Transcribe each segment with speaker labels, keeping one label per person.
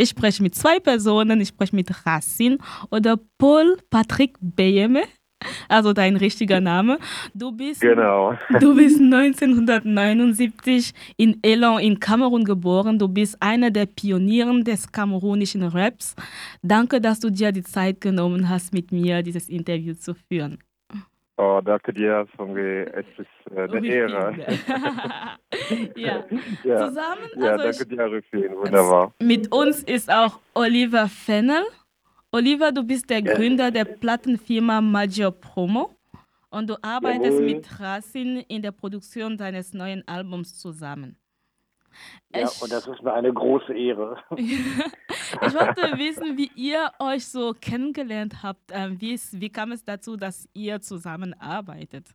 Speaker 1: ich spreche mit zwei Personen. Ich spreche mit Racine oder Paul Patrick Beyeme. Also dein richtiger Name. Du bist,
Speaker 2: genau.
Speaker 1: du bist 1979 in Elan in Kamerun geboren. Du bist einer der Pionieren des kamerunischen Raps. Danke, dass du dir die Zeit genommen hast, mit mir dieses Interview zu führen.
Speaker 2: Oh, danke dir, Songe. Es ist äh, eine Ehre.
Speaker 1: ja. ja. Zusammen.
Speaker 2: Ja,
Speaker 1: also
Speaker 2: danke dir, Rufin. Wunderbar.
Speaker 1: Mit uns ist auch Oliver Fennel. Oliver, du bist der. Gründer der Plattenfirma Major Promo und du arbeitest Jawohl. mit Racine in der Produktion deines neuen Albums zusammen.
Speaker 3: Ja, ich, und das ist mir eine große Ehre.
Speaker 1: ich wollte wissen, wie ihr euch so kennengelernt habt. Ähm, wie, ist, wie kam es dazu, dass ihr zusammenarbeitet?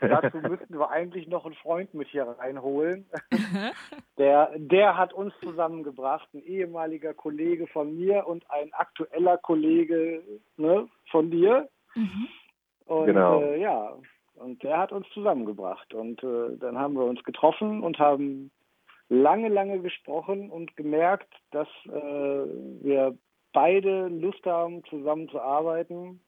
Speaker 3: Dazu müssten wir eigentlich noch einen Freund mit hier reinholen. der, der hat uns zusammengebracht, ein ehemaliger Kollege von mir und ein aktueller Kollege ne, von dir. Mhm. Und genau. Äh, ja, und der hat uns zusammengebracht. Und äh, dann haben wir uns getroffen und haben lange, lange gesprochen und gemerkt, dass äh, wir beide Lust haben, zusammenzuarbeiten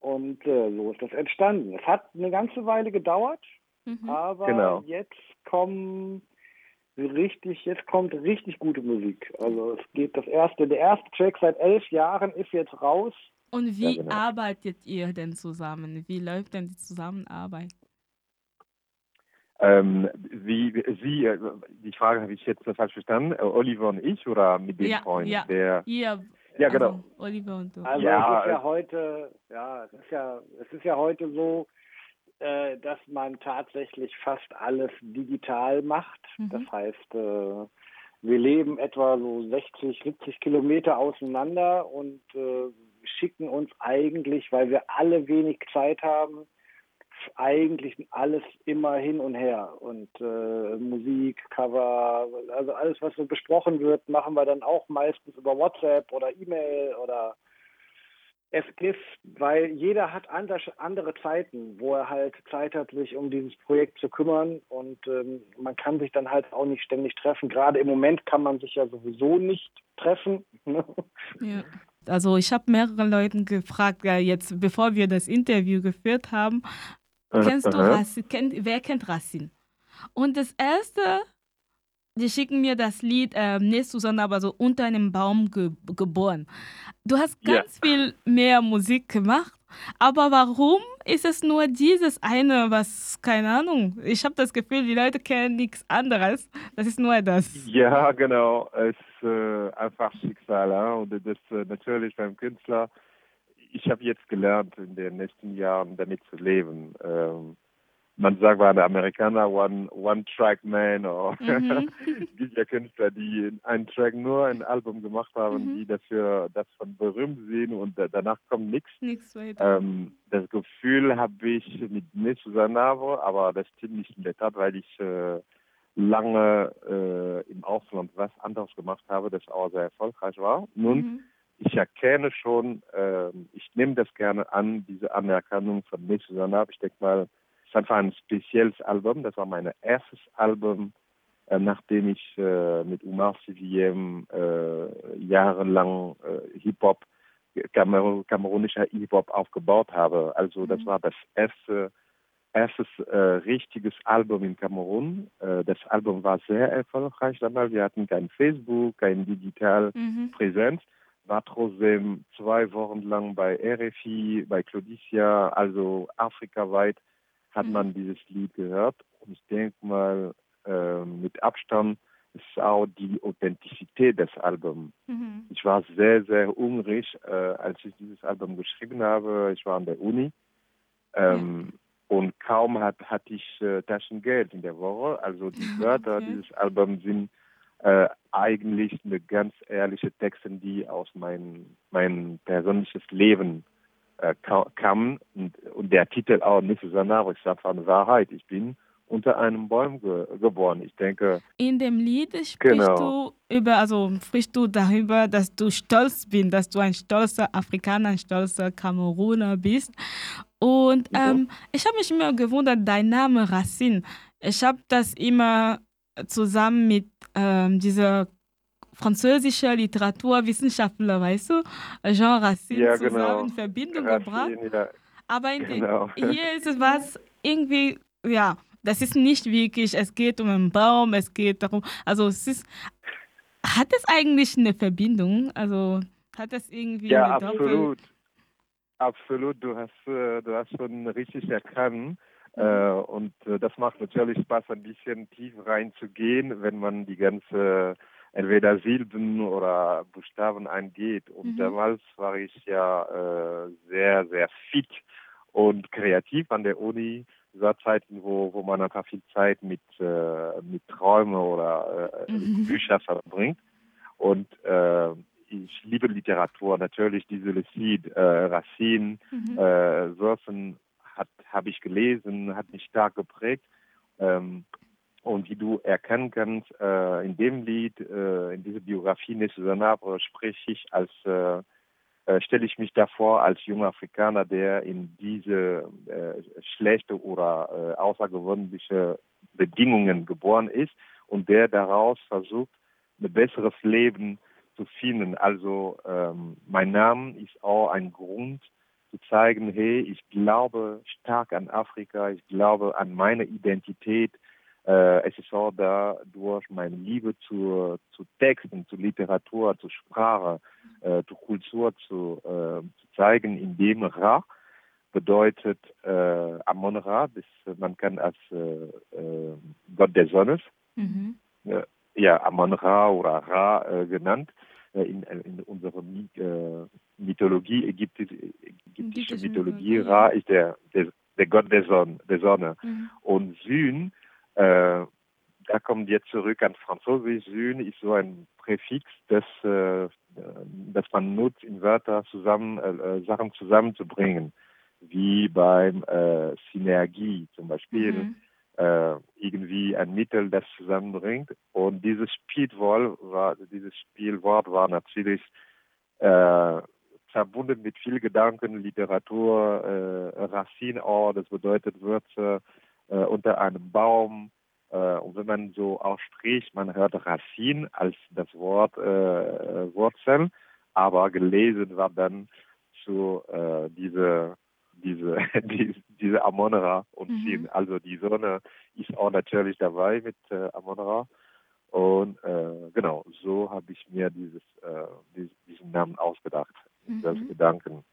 Speaker 3: und äh, so ist das entstanden. Es hat eine ganze Weile gedauert, mhm. aber genau. jetzt kommen richtig, jetzt kommt richtig gute Musik. Also es geht das erste, der erste Track seit elf Jahren ist jetzt raus.
Speaker 1: Und wie ja, genau. arbeitet ihr denn zusammen? Wie läuft denn die Zusammenarbeit?
Speaker 2: Ähm, wie, Sie, äh, die Frage habe ich jetzt falsch verstanden. Äh, Oliver und ich oder mit dem
Speaker 1: ja,
Speaker 2: Freund?
Speaker 1: Ja,
Speaker 2: der,
Speaker 1: ihr
Speaker 2: ja, genau. Also,
Speaker 1: Oliver und du.
Speaker 3: Also ja, es ist ja heute, ja, es ist ja, es ist ja heute so, äh, dass man tatsächlich fast alles digital macht. Mhm. Das heißt, äh, wir leben etwa so 60, 70 Kilometer auseinander und äh, schicken uns eigentlich, weil wir alle wenig Zeit haben, eigentlich alles immer hin und her. Und äh, Musik, Cover, also alles, was so besprochen wird, machen wir dann auch meistens über WhatsApp oder E-Mail oder FGIF, weil jeder hat andere Zeiten, wo er halt Zeit hat, sich um dieses Projekt zu kümmern und ähm, man kann sich dann halt auch nicht ständig treffen. Gerade im Moment kann man sich ja sowieso nicht treffen. Ne?
Speaker 1: ja. Also ich habe mehrere Leuten gefragt, ja, jetzt bevor wir das Interview geführt haben, Kennst du Racine? Kennt, wer kennt Racine? Und das erste, die schicken mir das Lied äh, nicht Susanne, aber so unter einem Baum ge geboren. Du hast ganz ja. viel mehr Musik gemacht, aber warum ist es nur dieses eine, was, keine Ahnung, ich habe das Gefühl, die Leute kennen nichts anderes. Das ist nur das.
Speaker 2: Ja, genau. Es ist äh, einfach Schicksal. Ja? Und das äh, natürlich beim Künstler ich habe jetzt gelernt, in den nächsten Jahren damit zu leben. Ähm, man sagt bei den Amerikanern One, One Track Man oder mhm. gibt ja Künstler, die einen Track nur ein Album gemacht haben, mhm. die dafür das von berühmt sind und danach kommt nichts.
Speaker 1: Nichts weiter.
Speaker 2: Ähm, das Gefühl habe ich mit mir zusammen, aber das stimmt nicht in der Tat, weil ich äh, lange äh, im Ausland was anderes gemacht habe, das auch sehr erfolgreich war. Nun mhm ich erkenne schon, äh, ich nehme das gerne an, diese Anerkennung von mir zusammen. Ich denke mal, ist einfach ein spezielles Album. Das war mein erstes Album, äh, nachdem ich äh, mit Umar CVM äh, jahrelang äh, Hip-Hop, Kamer kamerunischer Hip-Hop aufgebaut habe. Also das mhm. war das erste erstes äh, richtiges Album in Kamerun. Äh, das Album war sehr erfolgreich damals. Wir hatten kein Facebook, kein digital mhm. Präsenz war trotzdem zwei Wochen lang bei RFI, bei Claudicia, also afrikaweit hat mhm. man dieses Lied gehört. Und ich denke mal, äh, mit Abstand ist auch die Authentizität des Albums. Mhm. Ich war sehr, sehr hungrig, äh, als ich dieses Album geschrieben habe. Ich war an der Uni. Ähm, ja. Und kaum hat, hatte ich äh, Taschengeld in der Woche. Also die Wörter okay. dieses Albums sind äh, eigentlich eine ganz ehrliche Texte, die aus meinem mein persönliches Leben äh, kamen und, und, der Titel auch nicht so aber ich sage eine Wahrheit. Ich bin unter einem Baum ge geboren. Ich denke.
Speaker 1: In dem Lied sprichst genau. du über, also sprichst du darüber, dass du stolz bist, dass du ein stolzer Afrikaner, ein stolzer Kameruner bist. Und ähm, ich habe mich immer gewundert, dein Name Racine. Ich habe das immer zusammen mit ähm, dieser französischer Literaturwissenschaftler, weißt du, Jean Racine
Speaker 2: Ja,
Speaker 1: zusammen
Speaker 2: genau.
Speaker 1: in Verbindung
Speaker 2: Racine,
Speaker 1: gebracht.
Speaker 2: ja.
Speaker 1: Aber
Speaker 2: Genau.
Speaker 1: hier ist es was irgendwie, ja, das ist nicht wirklich, es geht um einen Baum, es geht darum, also es ist, hat es eigentlich eine Verbindung? Also hat das irgendwie
Speaker 2: Ja,
Speaker 1: eine Doppel-
Speaker 2: absolut. Absolut, du hast, äh, du hast schon richtig erkannt.
Speaker 1: Mhm.
Speaker 2: Äh, und äh, das macht natürlich Spaß, ein bisschen tief reinzugehen, wenn man die ganze entweder Silben oder Buchstaben eingeht. Und
Speaker 1: Mhm.
Speaker 2: damals war ich ja äh, sehr, sehr fit und kreativ an der Uni. War Zeiten, wo, wo man einfach viel Zeit mit, äh, mit Träumen oder äh,
Speaker 1: Mhm.
Speaker 2: Büchern verbringt. Und äh, ich liebe Literatur, natürlich diese Lucide, äh, Racine,
Speaker 1: Mhm.
Speaker 2: äh, hat habe ich gelesen, hat mich stark geprägt. Ähm, und wie du erkennen kannst, äh, in dem Lied, äh, in dieser Biografie Nesse Sanabre spreche ich als äh, äh, stelle ich mich davor als junger Afrikaner, der in diese äh, schlechte oder äh, außergewöhnliche Bedingungen geboren ist und der daraus versucht, ein besseres Leben zu finden. Also ähm, mein Name ist auch ein Grund zu zeigen, hey, ich glaube stark an Afrika, ich glaube an meine Identität. Äh, es ist auch da durch meine Liebe zu, zu Texten, zu Literatur, zu Sprache, äh, zu Kultur zu, äh, zu zeigen, indem Ra bedeutet äh, Amon Ra, das, man kann als äh, äh, Gott der Sonne
Speaker 1: Mhm.
Speaker 2: ja, Amon Ra oder Ra äh, genannt. Äh, in, in unserer äh, Mythologie, ägyptisch, ägyptische
Speaker 1: Ägyptische
Speaker 2: Mythologie,
Speaker 1: Mythologie,
Speaker 2: Ra ist der, der, der Gott der Sonne. Der Sonne.
Speaker 1: Mhm.
Speaker 2: Und Syn, äh, da kommt jetzt zurück an Französisch, Syn ist so ein Präfix, das, äh, das man nutzt, in Wörter zusammen, äh, Sachen zusammenzubringen, wie beim äh, Synergie zum Beispiel
Speaker 1: Mhm.
Speaker 2: äh, irgendwie ein Mittel, das zusammenbringt. Und dieses Spielwort war, dieses Spielwort war natürlich äh, verbunden mit viel Gedanken, Literatur, äh, Racine auch, das bedeutet Würze äh, unter einem Baum. Äh, und wenn man so ausspricht, man hört Racine als das Wort äh, Wurzel, aber gelesen war dann so äh, diese diese, die, diese Amonra und
Speaker 1: Mhm.
Speaker 2: Sin. Also die Sonne ist auch natürlich dabei mit äh, Amonra. Und äh, genau, so habe ich mir dieses, äh, dies, diesen Namen ausgedacht.
Speaker 1: Mhm.
Speaker 2: Das Gedanken,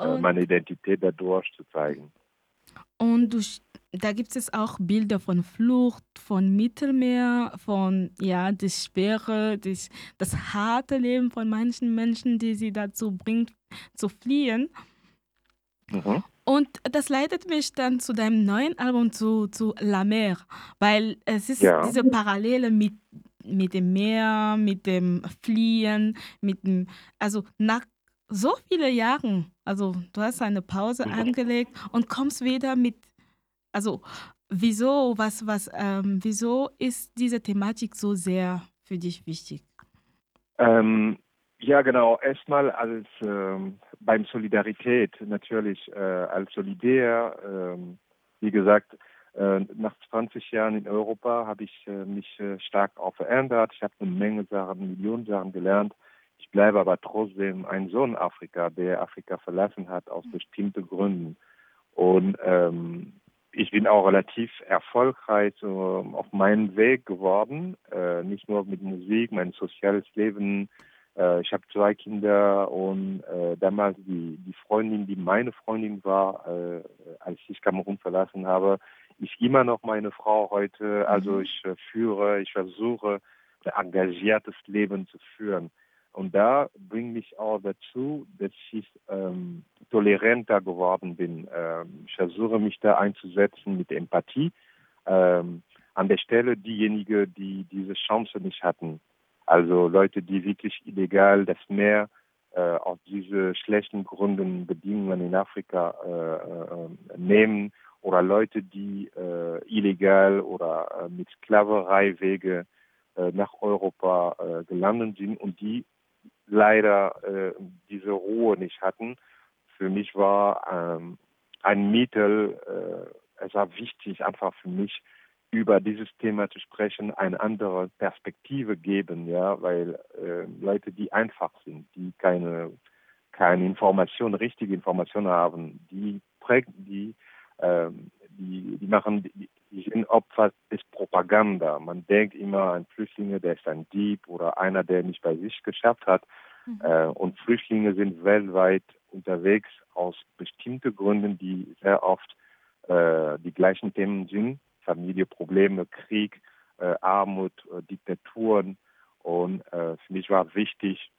Speaker 2: äh, meine Identität dadurch zu zeigen.
Speaker 1: Und du, da gibt es auch Bilder von Flucht, von Mittelmeer, von ja, das schwere, das, das harte Leben von manchen Menschen, die sie dazu bringt, zu fliehen.
Speaker 2: Mhm.
Speaker 1: Und das leitet mich dann zu deinem neuen Album, zu, zu La Mer, weil es ist
Speaker 2: Ja.
Speaker 1: diese Parallele mit, mit dem Meer, mit dem Fliehen, mit dem, also nach so vielen Jahren, also du hast eine Pause
Speaker 2: Mhm.
Speaker 1: angelegt und kommst wieder mit, also wieso, was, was, ähm, wieso ist diese Thematik so sehr für dich wichtig?
Speaker 2: Ähm, ja, genau. Erstmal als ähm, beim Solidarität natürlich äh, als Solidär. ähm, wie gesagt, äh, nach 20 Jahren in Europa habe ich äh, mich äh, stark auch verändert. Ich habe eine Menge Sachen, Millionen Sachen gelernt. Ich bleibe aber trotzdem ein Sohn Afrika, der Afrika verlassen hat aus bestimmten Gründen. Und ähm, ich bin auch relativ erfolgreich so auf meinem Weg geworden, äh, nicht nur mit Musik, mein soziales Leben. Äh, ich habe zwei Kinder und äh, damals die, die Freundin, die meine Freundin war, äh, als ich Kamerun verlassen habe, ist immer noch meine Frau heute. Also
Speaker 1: Mhm.
Speaker 2: ich äh, führe, ich versuche, ein engagiertes Leben zu führen. Und da bringt mich auch dazu, dass ich ähm, toleranter geworden bin. Ähm, ich versuche mich da einzusetzen mit Empathie. Ähm, an der Stelle diejenigen, die diese Chance nicht hatten. Also Leute, die wirklich illegal das Meer äh, aus diese schlechten Gründen, Bedingungen in Afrika äh, äh, nehmen oder Leute, die äh, illegal oder äh, mit Sklavereiwege nach Europa äh, gelandet sind und die leider äh, diese Ruhe nicht hatten. Für mich war ähm, ein Mittel, äh, es war wichtig einfach für mich, über dieses Thema zu sprechen, eine andere Perspektive geben, ja, weil äh, Leute, die einfach sind, die keine keine Information, richtige Information haben, die prägen, die, ähm, die, die machen, die, die sind Opfer des Propaganda. Man denkt immer an Flüchtlinge, der ist ein Dieb oder einer, der nicht bei sich geschafft hat. Mhm. Äh, und Flüchtlinge sind weltweit unterwegs aus bestimmten Gründen, die sehr oft äh, die gleichen Themen sind. Familieprobleme, Krieg, äh, Armut, äh, Diktaturen. Und äh, für mich war wichtig,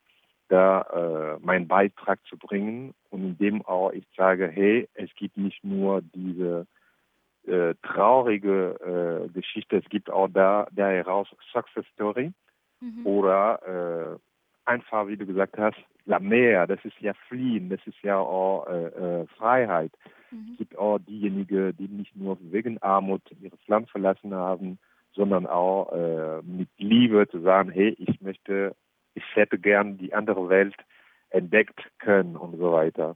Speaker 2: da äh, meinen Beitrag zu bringen und indem auch ich sage, hey, es gibt nicht nur diese äh, traurige äh, Geschichte, es gibt auch da, da heraus Success Story mhm. oder äh, einfach, wie du gesagt hast, La Mer, das ist ja Fliehen, das ist ja auch äh, äh, Freiheit. Mhm. Es gibt auch diejenigen, die nicht nur wegen Armut ihres Land verlassen haben, sondern auch äh, mit Liebe zu sagen, hey, ich möchte ich hätte gern die andere Welt entdeckt können und so weiter.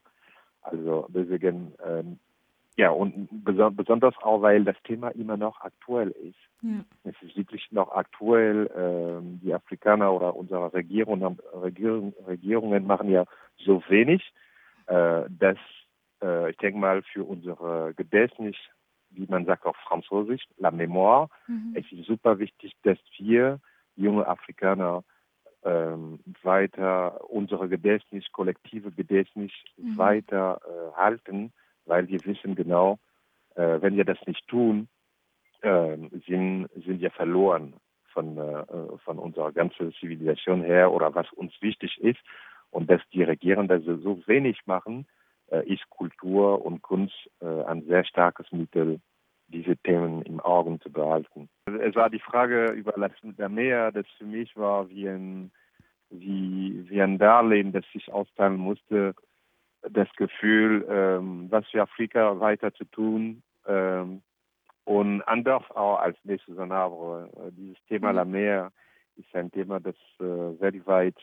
Speaker 2: Also deswegen, ähm, ja, und beson besonders auch, weil das Thema immer noch aktuell ist. Ja. Es ist wirklich noch aktuell. Ähm, die Afrikaner oder unsere Regierung, Regierung, Regierungen machen ja so wenig, äh, dass äh, ich denke mal für unsere Gedächtnis, wie man sagt auf Französisch, la mémoire, mhm. es ist super wichtig, dass wir junge Afrikaner ähm, weiter unsere Gedächtnis, kollektive Gedächtnis mhm. weiter äh, halten, weil wir wissen genau, äh, wenn wir das nicht tun, äh, sind, sind wir verloren von, äh, von unserer ganzen Zivilisation her oder was uns wichtig ist. Und dass die Regierenden so wenig machen, äh, ist Kultur und Kunst äh, ein sehr starkes Mittel, diese Themen im Augen zu behalten. Es war die Frage über das Meer, das für mich war wie ein, wie, wie ein Darlehen, das ich austeilen musste, das Gefühl, ähm, was für Afrika weiter zu tun ähm, und anders auch als nächstes Sanabre. Äh, dieses Thema mhm. La Mer ist ein Thema, das äh, weltweit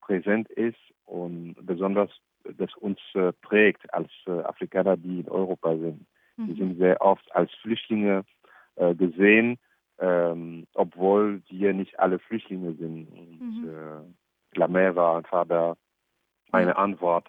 Speaker 2: präsent ist und besonders das uns äh, prägt als äh, Afrikaner, die in Europa sind. Mhm. Die sind sehr oft als Flüchtlinge äh, gesehen, ähm, obwohl die nicht alle Flüchtlinge sind. Und, mhm. äh, Lamer war einfach da meine Antwort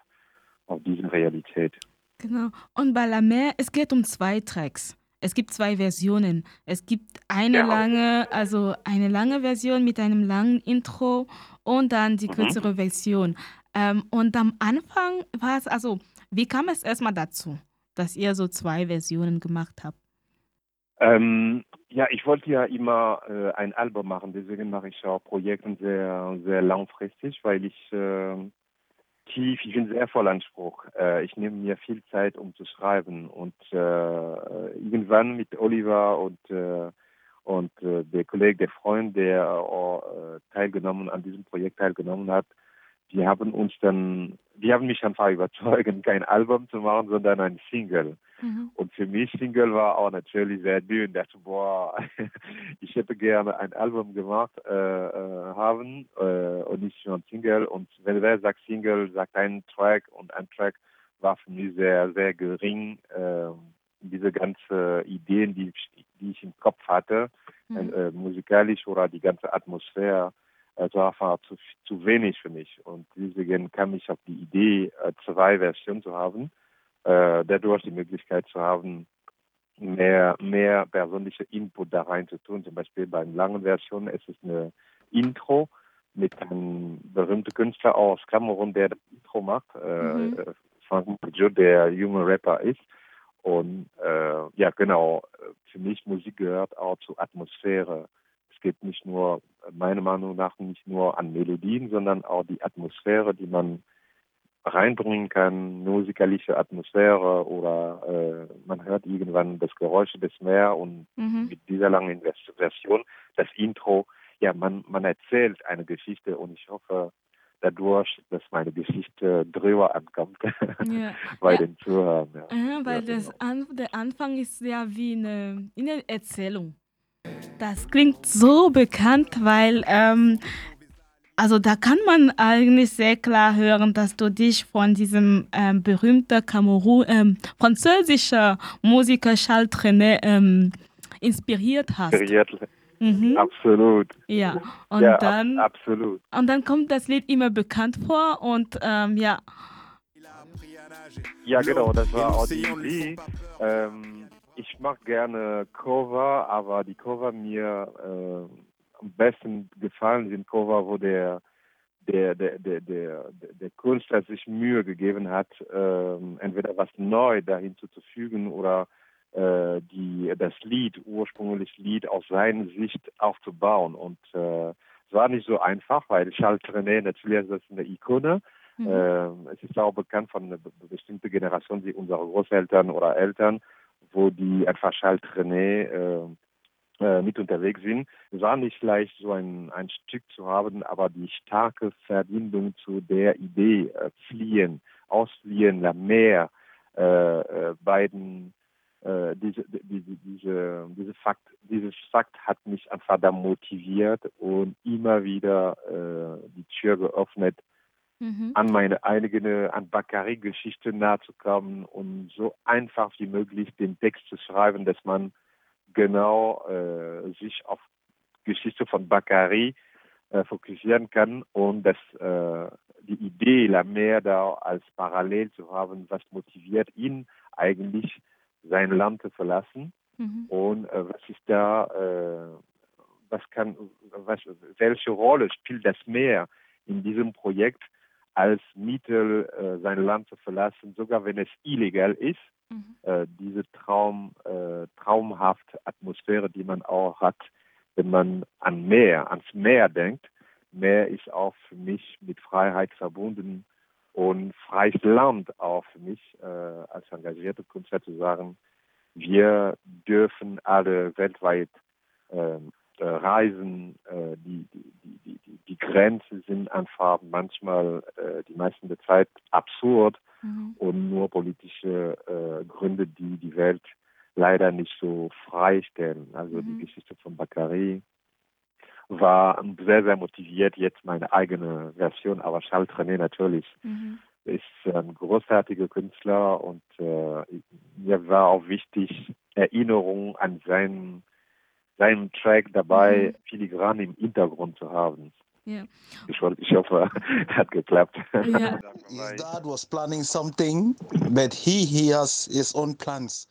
Speaker 2: auf diese Realität.
Speaker 1: Genau. Und bei Lamer, es geht um zwei Tracks. Es gibt zwei Versionen. Es gibt eine ja. lange, also eine lange Version mit einem langen Intro und dann die mhm. kürzere mhm. Version. Ähm, und am Anfang war es, also, wie kam es erstmal dazu? dass ihr so zwei Versionen gemacht habt?
Speaker 2: Ähm, ja, ich wollte ja immer äh, ein Album machen, deswegen mache ich auch Projekte sehr, sehr langfristig, weil ich äh, tief, ich bin sehr voll Anspruch. Äh, ich nehme mir viel Zeit, um zu schreiben und äh, irgendwann mit Oliver und äh, und äh, der Kollege, der Freund, der auch teilgenommen an diesem Projekt teilgenommen hat, die haben uns dann, die haben mich einfach überzeugt, kein Album zu machen, sondern ein Single. Mhm. Und für mich Single war auch natürlich sehr dünn. Ich dachte, boah, ich hätte gerne ein Album gemacht äh, äh, haben äh, und nicht nur ein Single. Und wenn wer sagt Single, sagt ein Track und ein Track war für mich sehr, sehr gering. Äh, diese ganzen Ideen, die, die ich im Kopf hatte, mhm. äh, musikalisch oder die ganze Atmosphäre, es war einfach zu, zu wenig für mich. Und deswegen kam ich auf die Idee, äh, zwei Versionen zu haben, äh, dadurch die Möglichkeit zu haben, mehr, mehr persönliche Input da rein zu tun. Zum Beispiel bei den langen Versionen ist es eine Intro mit einem berühmten Künstler aus Kamerun, der das Intro macht, äh, mhm. äh, Frank Mujo, der junge Rapper ist. Und äh, ja, genau, für mich Musik gehört auch zur Atmosphäre geht nicht nur, meiner Meinung nach, nicht nur an Melodien, sondern auch die Atmosphäre, die man reinbringen kann, musikalische Atmosphäre oder äh, man hört irgendwann das Geräusch des Meeres und mhm. mit dieser langen Version, das Intro, ja, man, man erzählt eine Geschichte und ich hoffe dadurch, dass meine Geschichte drüber ankommt ja. bei ja. den Zuhörern. Ja.
Speaker 1: ja weil das genau. an, der Anfang ist ja wie eine, eine Erzählung. Das klingt so bekannt, weil ähm, also da kann man eigentlich sehr klar hören, dass du dich von diesem ähm, berühmten Kamerun, ähm, französischen Musiker Charles Trenet ähm, inspiriert hast.
Speaker 2: Inspiriert. Mhm. Absolut.
Speaker 1: Ja, und
Speaker 2: ja,
Speaker 1: dann.
Speaker 2: Ab, absolut.
Speaker 1: Und dann kommt das Lied immer bekannt vor und ähm, ja.
Speaker 2: Ja, genau, das war auch die Idee. Ähm, ich mag gerne Cover, aber die Cover mir äh, am besten gefallen sind Cover, wo der der, der, der, der, der Künstler sich Mühe gegeben hat, äh, entweder was neu dahin zu fügen oder äh, die, das Lied, ursprünglich Lied aus seiner Sicht aufzubauen. Und äh, es war nicht so einfach, weil Charles Trenet natürlich ist eine Ikone. Mhm. Äh, es ist auch bekannt von einer bestimmten Generation, wie unsere Großeltern oder Eltern, wo die einfach Charles Trenet äh, mit unterwegs sind. Es war nicht leicht, so ein, ein Stück zu haben, aber die starke Verbindung zu der Idee, äh, fliehen, ausfliehen, la Meer, äh, äh, beiden, äh, diese, diese, diese, diese Fakt, dieses Fakt hat mich einfach da motiviert und immer wieder äh, die Tür geöffnet, mhm. an meine eigene, an Bakari-Geschichte nahe zu kommen und so einfach wie möglich den Text zu schreiben, dass man genau äh, sich auf Geschichte von Bakari äh, fokussieren kann und dass äh, die Idee, La Mer da als parallel zu haben, was motiviert ihn eigentlich, sein Land zu verlassen mhm. und äh, was ist da, äh, was kann, was, welche Rolle spielt das Meer in diesem Projekt als Mittel, äh, sein Land zu verlassen, sogar wenn es illegal ist Mhm. Äh, diese Traum, äh, traumhafte Atmosphäre, die man auch hat, wenn man an Meer, ans Meer denkt. Meer ist auch für mich mit Freiheit verbunden und freies Land auch für mich äh, als engagierte Künstler zu sagen, wir dürfen alle weltweit ähm, äh, reisen. Äh, die, die, die, die, Grenzen sind einfach manchmal äh, die meisten der Zeit absurd mhm. und nur politische äh, Gründe, die die Welt leider nicht so freistellen. Also mhm. die Geschichte von Bakary war sehr, sehr motiviert, jetzt meine eigene Version, aber Charles Trenet natürlich mhm. ist ein großartiger Künstler und äh, mir war auch wichtig, Erinnerung an seinen, seinen Track dabei mhm. filigran im Hintergrund zu haben.
Speaker 1: Yeah.
Speaker 2: Ich, ich hoffe, hat geklappt.
Speaker 4: Yeah. His dad was planning something, but he, he has his own plans.